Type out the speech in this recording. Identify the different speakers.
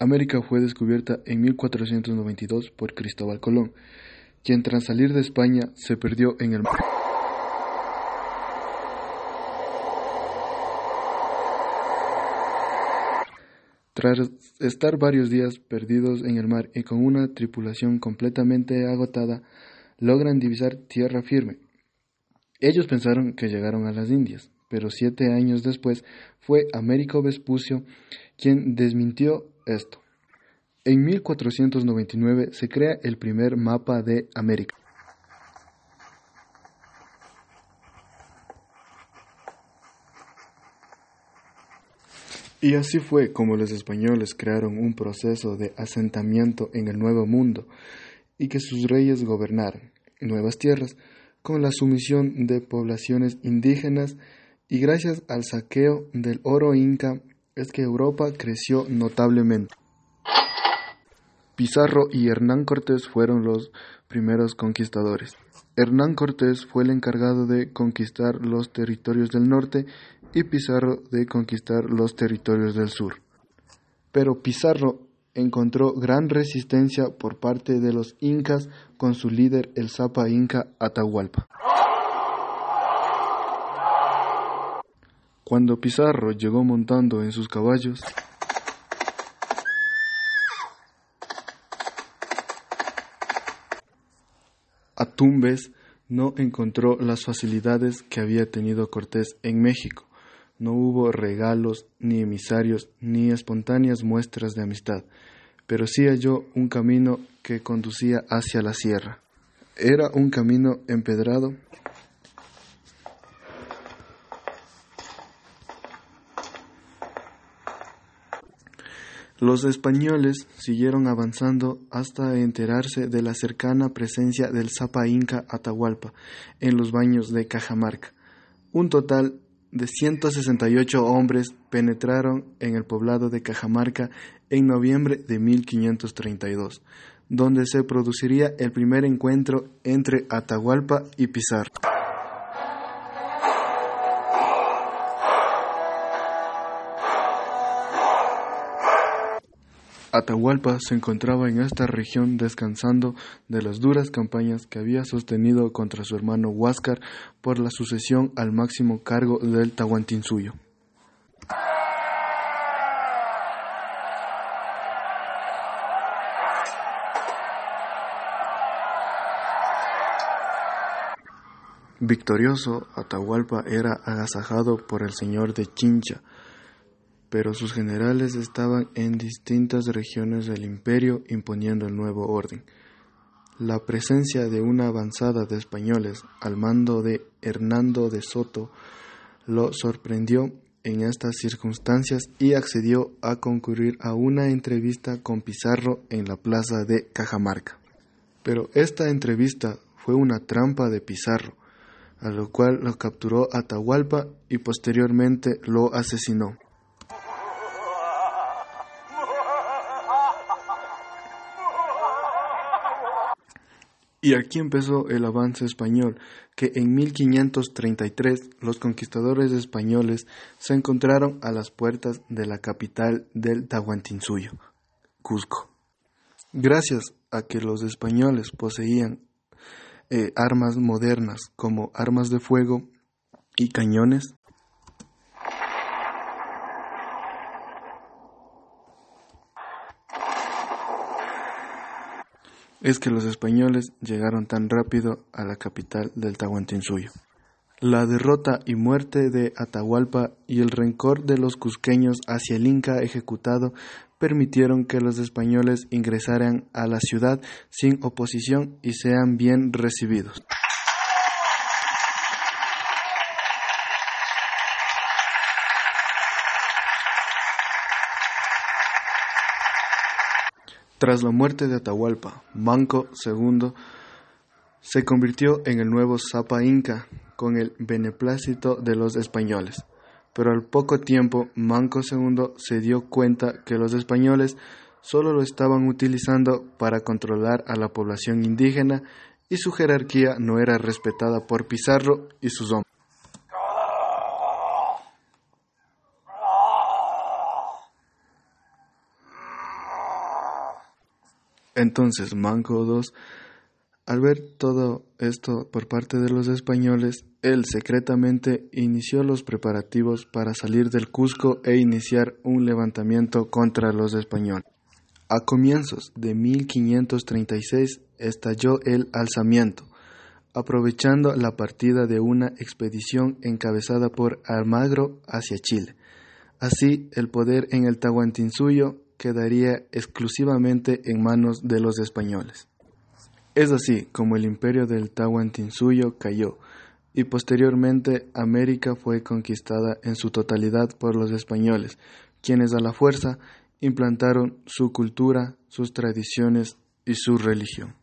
Speaker 1: América fue descubierta en 1492 por Cristóbal Colón, quien tras salir de España se perdió en el mar. Tras estar varios días perdidos en el mar y con una tripulación completamente agotada, logran divisar tierra firme. Ellos pensaron que llegaron a las Indias, pero siete años después fue Américo Vespucio quien desmintió esto. En 1499 se crea el primer mapa de América. Y así fue como los españoles crearon un proceso de asentamiento en el Nuevo Mundo y que sus reyes gobernaran nuevas tierras con la sumisión de poblaciones indígenas y gracias al saqueo del oro inca es que Europa creció notablemente. Pizarro y Hernán Cortés fueron los primeros conquistadores. Hernán Cortés fue el encargado de conquistar los territorios del norte y Pizarro de conquistar los territorios del sur. Pero Pizarro encontró gran resistencia por parte de los incas con su líder el Zapa Inca Atahualpa. Cuando Pizarro llegó montando en sus caballos, a Tumbes no encontró las facilidades que había tenido Cortés en México. No hubo regalos, ni emisarios, ni espontáneas muestras de amistad, pero sí halló un camino que conducía hacia la sierra. Era un camino empedrado Los españoles siguieron avanzando hasta enterarse de la cercana presencia del Zapa Inca Atahualpa en los baños de Cajamarca. Un total de 168 hombres penetraron en el poblado de Cajamarca en noviembre de 1532, donde se produciría el primer encuentro entre Atahualpa y Pizarro. Atahualpa se encontraba en esta región descansando de las duras campañas que había sostenido contra su hermano Huáscar por la sucesión al máximo cargo del Tahuantinsuyo. Victorioso, Atahualpa era agasajado por el señor de Chincha, pero sus generales estaban en distintas regiones del imperio imponiendo el nuevo orden. La presencia de una avanzada de españoles al mando de Hernando de Soto lo sorprendió en estas circunstancias y accedió a concurrir a una entrevista con Pizarro en la plaza de Cajamarca. Pero esta entrevista fue una trampa de Pizarro, a lo cual lo capturó Atahualpa y posteriormente lo asesinó. Y aquí empezó el avance español, que en 1533 los conquistadores españoles se encontraron a las puertas de la capital del Tahuantinsuyo, Cusco. Gracias a que los españoles poseían eh, armas modernas como armas de fuego y cañones, es que los españoles llegaron tan rápido a la capital del Tahuantinsuyo. La derrota y muerte de Atahualpa y el rencor de los cusqueños hacia el Inca ejecutado permitieron que los españoles ingresaran a la ciudad sin oposición y sean bien recibidos. Tras la muerte de Atahualpa, Manco II se convirtió en el nuevo Zapa Inca con el beneplácito de los españoles. Pero al poco tiempo Manco II se dio cuenta que los españoles solo lo estaban utilizando para controlar a la población indígena y su jerarquía no era respetada por Pizarro y sus hombres. Entonces Manco II, al ver todo esto por parte de los españoles, él secretamente inició los preparativos para salir del Cusco e iniciar un levantamiento contra los españoles. A comienzos de 1536 estalló el alzamiento, aprovechando la partida de una expedición encabezada por Almagro hacia Chile. Así, el poder en el Tahuantinsuyo quedaría exclusivamente en manos de los españoles. Es así como el imperio del Tahuantinsuyo cayó, y posteriormente América fue conquistada en su totalidad por los españoles, quienes a la fuerza implantaron su cultura, sus tradiciones y su religión.